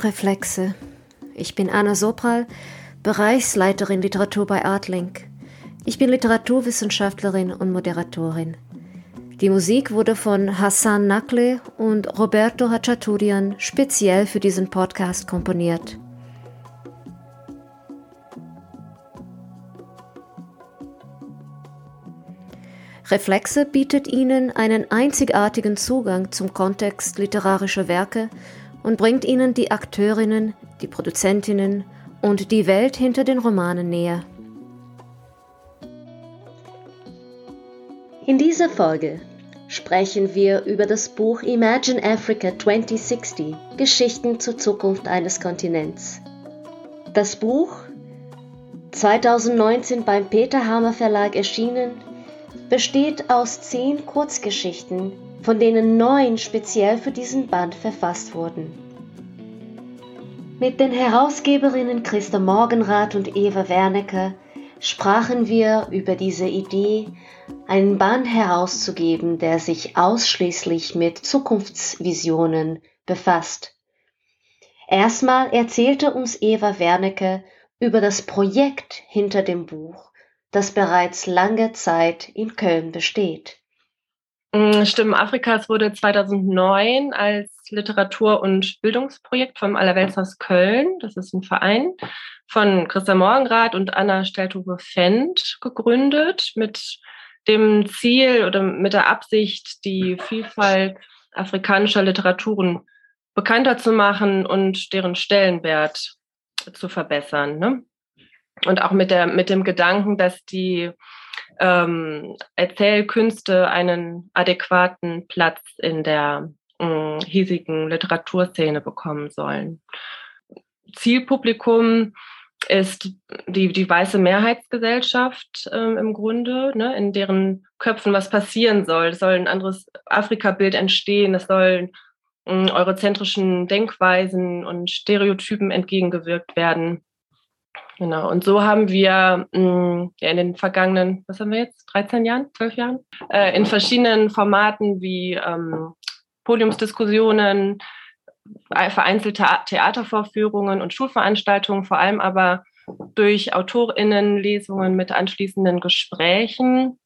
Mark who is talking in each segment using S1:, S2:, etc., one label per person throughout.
S1: Reflexe. Ich bin Anna Sopral, Bereichsleiterin Literatur bei Artlink. Ich bin Literaturwissenschaftlerin und Moderatorin. Die Musik wurde von Hassan Nakle und Roberto Hachaturian speziell für diesen Podcast komponiert. Reflexe bietet Ihnen einen einzigartigen Zugang zum Kontext literarischer Werke und bringt Ihnen die Akteurinnen, die Produzentinnen und die Welt hinter den Romanen näher. In dieser Folge sprechen wir über das Buch Imagine Africa 2060 Geschichten zur Zukunft eines Kontinents. Das Buch, 2019 beim Peter Hammer Verlag erschienen, besteht aus zehn Kurzgeschichten, von denen neun speziell für diesen Band verfasst wurden. Mit den Herausgeberinnen Christa Morgenrath und Eva Wernicke sprachen wir über diese Idee, einen Band herauszugeben, der sich ausschließlich mit Zukunftsvisionen befasst. Erstmal erzählte uns Eva Wernicke über das Projekt hinter dem Buch, das bereits lange Zeit in Köln besteht.
S2: Mm, Stimmen Afrikas wurde 2009 als Literatur- und Bildungsprojekt vom Allerweltshaus Köln, das ist ein Verein, von Christa Morgenrath und Anna Stelthuwe-Fendt gegründet mit dem Ziel oder mit der Absicht, die Vielfalt afrikanischer Literaturen bekannter zu machen und deren Stellenwert zu verbessern. Ne? Und auch mit, der, mit dem Gedanken, dass die ähm, Erzählkünste einen adäquaten Platz in der äh, hiesigen Literaturszene bekommen sollen. Zielpublikum ist die, die weiße Mehrheitsgesellschaft ähm, im Grunde, ne, in deren Köpfen was passieren soll. Es soll ein anderes Afrika-Bild entstehen, es sollen äh, eurozentrischen Denkweisen und Stereotypen entgegengewirkt werden. Genau, und so haben wir mh, mm, ja, in den vergangenen, was haben wir jetzt, 13 Jahren, 12 Jahren, äh, in verschiedenen Formaten wie ähm, Podiumsdiskussionen, äh, vereinzelte Theatervorführungen und Schulveranstaltungen, vor allem aber durch AutorInnen-Lesungen mit anschließenden Gesprächen.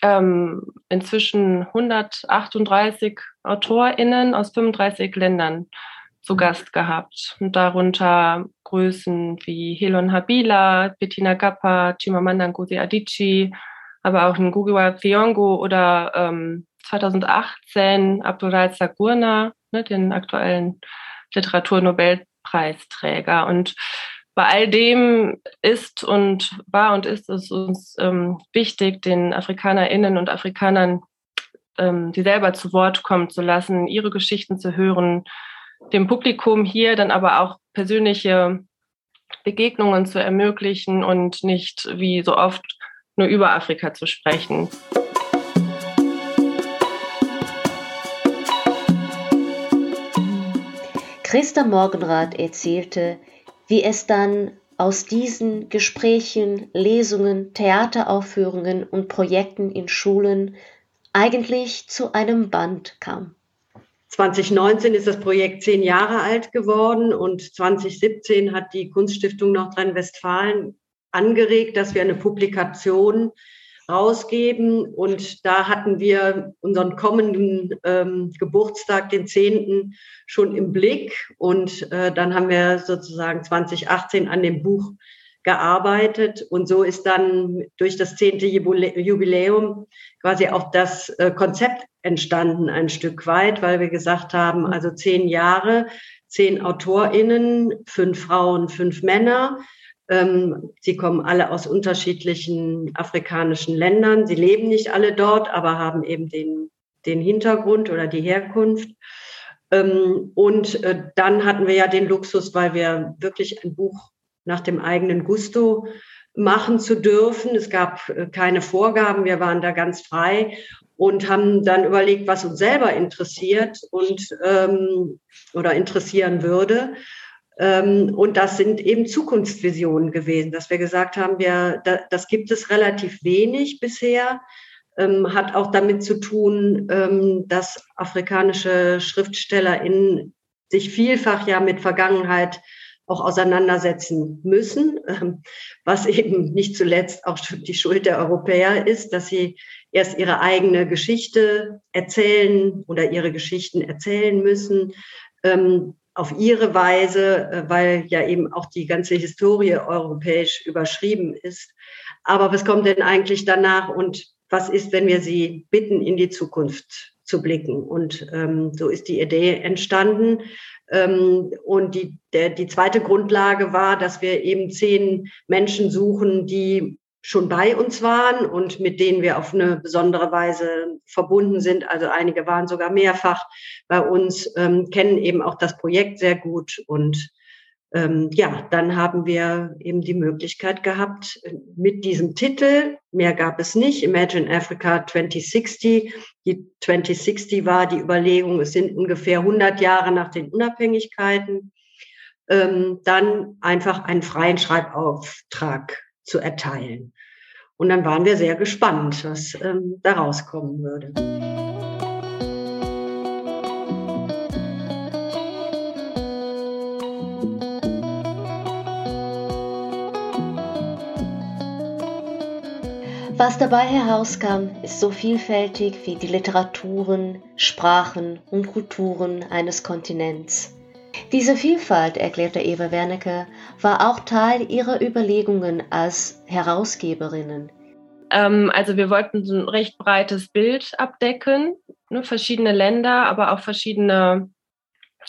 S2: Ähm, inzwischen 138 AutorInnen aus 35 Ländern zu Gast gehabt. Und darunter Größen wie Helon Habila, Bettina Gappa, Chimamanda Ngozi Adichie, aber auch Ngugiwa Thiong'o oder ähm, 2018 Abdullah Sagurna, ne, den aktuellen Literaturnobelpreisträger. Und bei all dem ist und war und ist es uns ähm, wichtig, den AfrikanerInnen und Afrikanern, ähm, die selber zu Wort kommen zu lassen, ihre Geschichten zu hören, dem Publikum hier dann aber auch persönliche Begegnungen zu ermöglichen und nicht wie so oft nur über Afrika zu sprechen.
S1: Christa Morgenrath erzählte, wie es dann aus diesen Gesprächen, Lesungen, Theateraufführungen und Projekten in Schulen eigentlich zu einem Band kam.
S3: 2019 ist das Projekt zehn Jahre alt geworden und 2017 hat die Kunststiftung Nordrhein-Westfalen angeregt, dass wir eine Publikation rausgeben. Und da hatten wir unseren kommenden ähm, Geburtstag, den 10., schon im Blick. Und äh, dann haben wir sozusagen 2018 an dem Buch gearbeitet. Und so ist dann durch das 10. Jubiläum quasi auch das äh, Konzept entstanden, ein Stück weit, weil wir gesagt haben, also zehn Jahre, zehn AutorInnen, fünf Frauen, fünf Männer ähm, sie kommen alle aus unterschiedlichen afrikanischen Ländern. Sie leben nicht alle dort, aber haben eben den, den Hintergrund oder die Herkunft. Ähm, und äh, dann hatten wir ja den Luxus, weil wir wirklich ein Buch nach dem eigenen Gusto machen zu dürfen. Es gab äh, keine Vorgaben, wir waren da ganz frei und haben dann überlegt, was uns selber interessiert und ähm, oder interessieren würde. Ähm, und das sind eben Zukunftsvisionen gewesen, dass wir gesagt haben, wir, das gibt es relativ wenig bisher, ähm, hat auch damit zu tun, ähm, dass afrikanische SchriftstellerInnen sich vielfach ja mit Vergangenheit auch auseinandersetzen müssen, was eben nicht zuletzt auch die Schuld der Europäer ist, dass sie erst ihre eigene Geschichte erzählen oder ihre Geschichten erzählen müssen, ähm, auf ihre Weise, äh, weil ja eben auch die ganze Historie europäisch überschrieben ist. Aber was kommt denn eigentlich danach und was ist, wenn wir sie bitten, in die Zukunft zu blicken? Und ähm, so ist die Idee entstanden. Ähm, und die, der, die zweite Grundlage war, dass wir eben zehn Menschen suchen, die schon bei uns waren und mit denen wir auf eine besondere Weise verbunden sind. Also einige waren sogar mehrfach bei uns, ähm, kennen eben auch das Projekt sehr gut und ähm, ja, dann haben wir eben die Möglichkeit gehabt, mit diesem Titel, mehr gab es nicht, Imagine Africa 2060. Die 2060 war die Überlegung, es sind ungefähr 100 Jahre nach den Unabhängigkeiten, ähm, dann einfach einen freien Schreibauftrag zu erteilen. Und dann waren wir sehr gespannt, was ähm, da rauskommen würde.
S1: Was dabei herauskam, ist so vielfältig wie die Literaturen, Sprachen und Kulturen eines Kontinents. Diese Vielfalt, erklärte Eva Wernicke, war auch Teil ihrer Überlegungen als Herausgeberinnen.
S2: Ähm, also wir wollten so ein recht breites Bild abdecken, ne, verschiedene Länder, aber auch verschiedene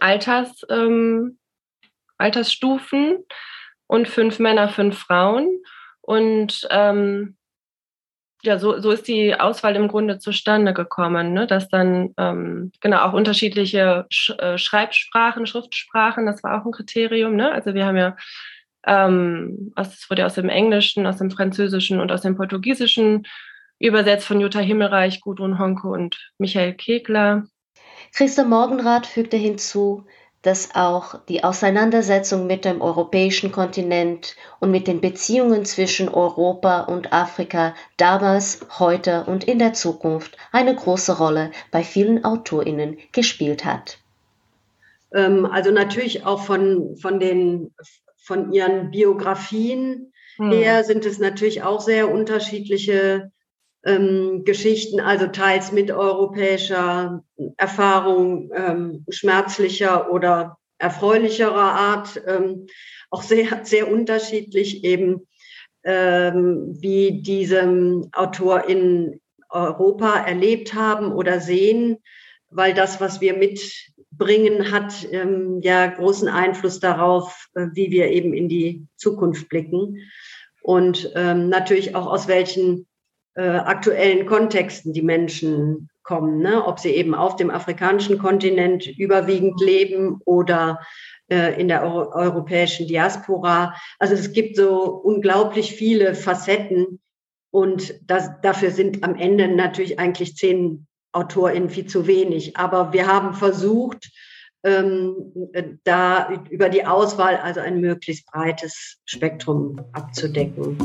S2: Alters, ähm, Altersstufen und fünf Männer, fünf Frauen. Und ähm, ja, so, so ist die Auswahl im Grunde zustande gekommen, ne? dass dann ähm, genau auch unterschiedliche Sch äh, Schreibsprachen, Schriftsprachen, das war auch ein Kriterium. Ne? Also wir haben ja, ähm, es wurde aus dem Englischen, aus dem Französischen und aus dem Portugiesischen übersetzt von Jutta Himmelreich, Gudrun Honke und Michael Kegler.
S1: Christa Morgenrath fügte hinzu, dass auch die Auseinandersetzung mit dem europäischen Kontinent und mit den Beziehungen zwischen Europa und Afrika damals, heute und in der Zukunft eine große Rolle bei vielen Autorinnen gespielt hat.
S3: Ähm, also natürlich auch von, von, den, von ihren Biografien hm. her sind es natürlich auch sehr unterschiedliche ähm, Geschichten, also teils mit europäischer Erfahrung, ähm, schmerzlicher oder erfreulicherer Art, ähm, auch sehr, sehr unterschiedlich eben, ähm, wie diese Autor in Europa erlebt haben oder sehen, weil das, was wir mitbringen, hat ähm, ja großen Einfluss darauf, äh, wie wir eben in die Zukunft blicken. Und ähm, natürlich auch aus welchen äh, aktuellen Kontexten die Menschen kommen, ne? ob sie eben auf dem afrikanischen Kontinent überwiegend leben oder äh, in der Euro europäischen Diaspora. Also es gibt so unglaublich viele Facetten und das, dafür sind am Ende natürlich eigentlich zehn AutorInnen viel zu wenig. Aber wir haben versucht, ähm, da über die Auswahl also ein möglichst breites Spektrum abzudecken.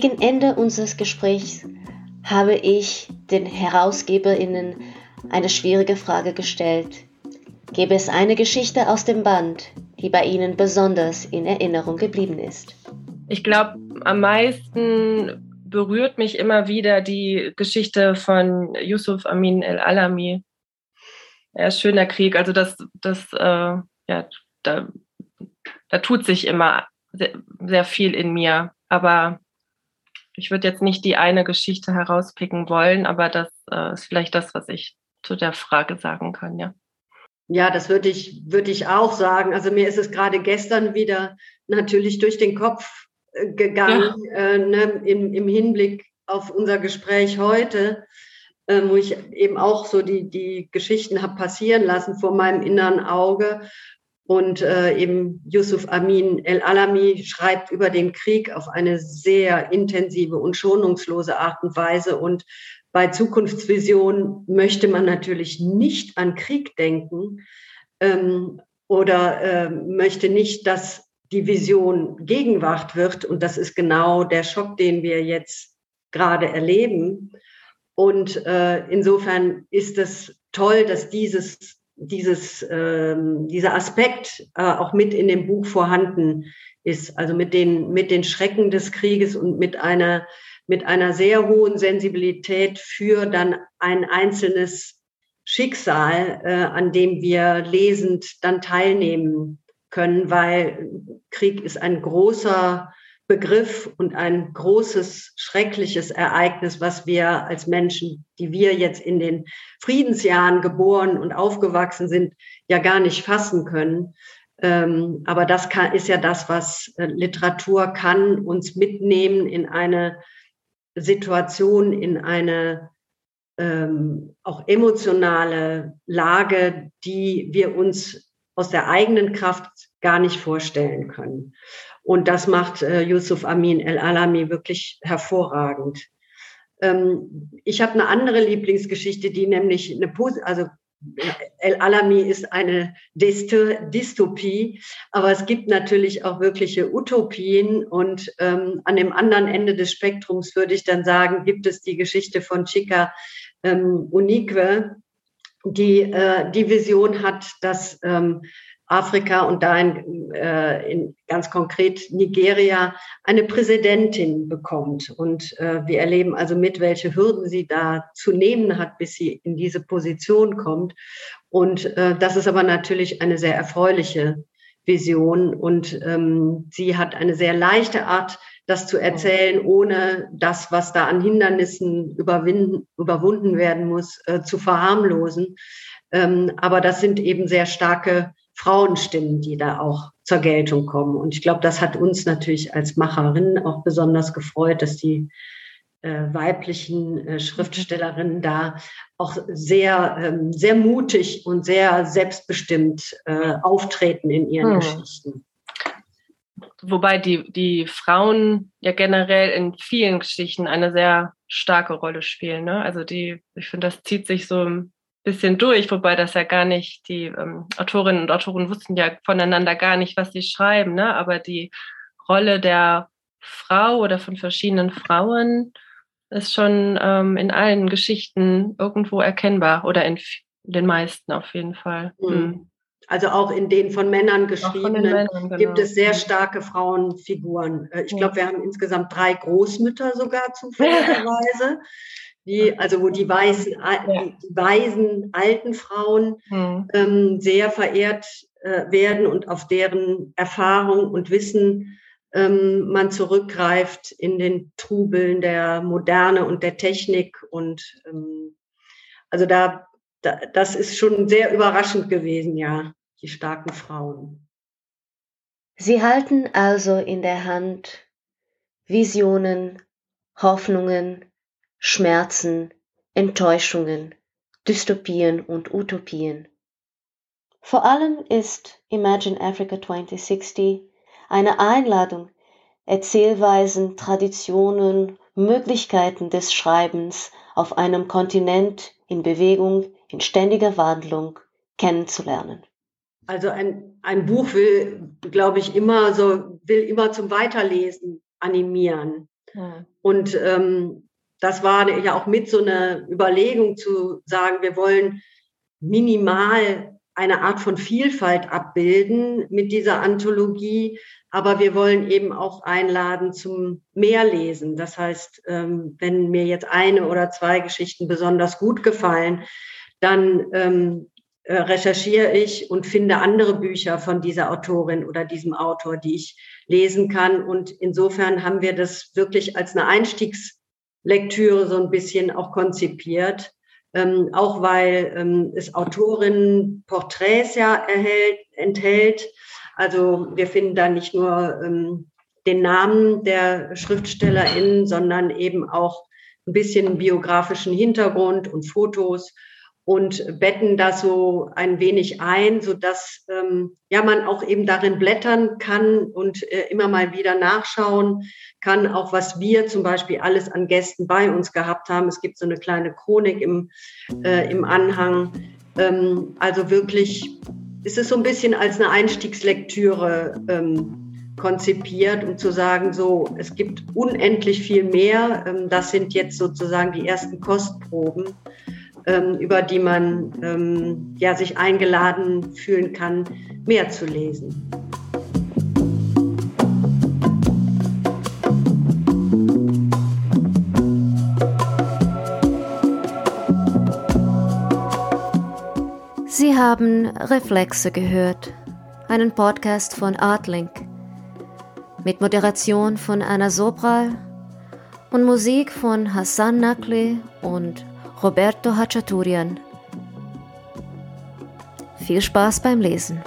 S1: Gegen Ende unseres Gesprächs habe ich den HerausgeberInnen eine schwierige Frage gestellt. Gäbe es eine Geschichte aus dem Band, die bei Ihnen besonders in Erinnerung geblieben ist?
S2: Ich glaube, am meisten berührt mich immer wieder die Geschichte von Yusuf Amin el-Alami. Er ist schöner Krieg, also das, das, äh, ja, da, da tut sich immer sehr, sehr viel in mir. Aber ich würde jetzt nicht die eine Geschichte herauspicken wollen, aber das äh, ist vielleicht das, was ich zu der Frage sagen kann, ja.
S3: Ja, das würde ich, würde ich auch sagen. Also mir ist es gerade gestern wieder natürlich durch den Kopf äh, gegangen, ja. äh, ne, im, im Hinblick auf unser Gespräch heute, äh, wo ich eben auch so die, die Geschichten habe passieren lassen vor meinem inneren Auge und äh, eben Yusuf Amin El-Alami schreibt über den Krieg auf eine sehr intensive und schonungslose Art und Weise. Und bei Zukunftsvision möchte man natürlich nicht an Krieg denken ähm, oder äh, möchte nicht, dass die Vision Gegenwart wird. Und das ist genau der Schock, den wir jetzt gerade erleben. Und äh, insofern ist es toll, dass dieses, dieses, ähm, dieser Aspekt äh, auch mit in dem Buch vorhanden ist. Also mit den, mit den Schrecken des Krieges und mit einer, mit einer sehr hohen Sensibilität für dann ein einzelnes Schicksal, äh, an dem wir lesend dann teilnehmen können, weil Krieg ist ein großer Begriff und ein großes, schreckliches Ereignis, was wir als Menschen, die wir jetzt in den Friedensjahren geboren und aufgewachsen sind, ja gar nicht fassen können. Ähm, aber das ist ja das, was äh, Literatur kann, uns mitnehmen in eine Situation, in eine ähm, auch emotionale Lage, die wir uns aus der eigenen Kraft gar nicht vorstellen können. Und das macht äh, Yusuf Amin El-Alami wirklich hervorragend. Ähm, ich habe eine andere Lieblingsgeschichte, die nämlich eine, also El-Alami ist eine Dystopie, aber es gibt natürlich auch wirkliche Utopien. Und ähm, an dem anderen Ende des Spektrums würde ich dann sagen, gibt es die Geschichte von Chica ähm, Unique, die äh, die Vision hat, dass ähm, Afrika und da in, äh, in ganz konkret Nigeria eine Präsidentin bekommt. Und äh, wir erleben also mit, welche Hürden sie da zu nehmen hat, bis sie in diese Position kommt. Und äh, das ist aber natürlich eine sehr erfreuliche Vision. Und ähm, sie hat eine sehr leichte Art, das zu erzählen, ohne das, was da an Hindernissen überwinden, überwunden werden muss, äh, zu verharmlosen. Ähm, aber das sind eben sehr starke Frauenstimmen, die da auch zur Geltung kommen. Und ich glaube, das hat uns natürlich als Macherinnen auch besonders gefreut, dass die äh, weiblichen äh, Schriftstellerinnen da auch sehr, ähm, sehr mutig und sehr selbstbestimmt äh, auftreten in ihren hm. Geschichten.
S2: Wobei die, die Frauen ja generell in vielen Geschichten eine sehr starke Rolle spielen. Ne? Also die, ich finde, das zieht sich so bisschen durch, wobei das ja gar nicht, die ähm, Autorinnen und Autoren wussten ja voneinander gar nicht, was sie schreiben, ne? aber die Rolle der Frau oder von verschiedenen Frauen ist schon ähm, in allen Geschichten irgendwo erkennbar oder in den meisten auf jeden Fall. Mhm.
S3: Mhm. Also auch in den von Männern geschriebenen Männern, genau. gibt es sehr mhm. starke Frauenfiguren. Äh, ich glaube, wir haben insgesamt drei Großmütter sogar zufälligerweise die, also wo die weißen, die, die weisen alten Frauen mhm. ähm, sehr verehrt äh, werden und auf deren Erfahrung und Wissen ähm, man zurückgreift in den Trubeln der Moderne und der Technik. Und ähm, also da, da, das ist schon sehr überraschend gewesen, ja, die starken Frauen.
S1: Sie halten also in der Hand Visionen, Hoffnungen, Schmerzen, Enttäuschungen, Dystopien und Utopien. Vor allem ist Imagine Africa 2060 eine Einladung, Erzählweisen, Traditionen, Möglichkeiten des Schreibens auf einem Kontinent in Bewegung, in ständiger Wandlung kennenzulernen.
S3: Also ein, ein Buch will, glaube ich, immer so, will immer zum Weiterlesen animieren. Hm. Und ähm, das war ja auch mit so einer Überlegung zu sagen, wir wollen minimal eine Art von Vielfalt abbilden mit dieser Anthologie, aber wir wollen eben auch einladen zum Mehrlesen. Das heißt, ähm, wenn mir jetzt eine oder zwei Geschichten besonders gut gefallen, dann ähm, äh, recherchiere ich und finde andere Bücher von dieser Autorin oder diesem Autor, die ich lesen kann. Und insofern haben wir das wirklich als eine Einstiegs Lektüre so ein bisschen auch konzipiert. Ähm, auch weil ähm, es Autorinnen Porträts ja erhält, enthält. Also wir finden da nicht nur ähm, den Namen der SchriftstellerInnen, sondern eben auch ein bisschen biografischen Hintergrund und Fotos und betten das so ein wenig ein, so dass ähm, ja man auch eben darin blättern kann und äh, immer mal wieder nachschauen kann, auch was wir zum Beispiel alles an Gästen bei uns gehabt haben. Es gibt so eine kleine Chronik im, äh, im Anhang. Ähm, also wirklich ist es so ein bisschen als eine Einstiegslektüre ähm, konzipiert, um zu sagen, so, es gibt unendlich viel mehr. Ähm, das sind jetzt sozusagen die ersten Kostproben, über die man ähm, ja, sich eingeladen fühlen kann, mehr zu lesen.
S1: Sie haben Reflexe gehört, einen Podcast von Artlink mit Moderation von Anna Sobral und Musik von Hassan Nakli und Roberto Hachaturian. Viel Spaß beim Lesen.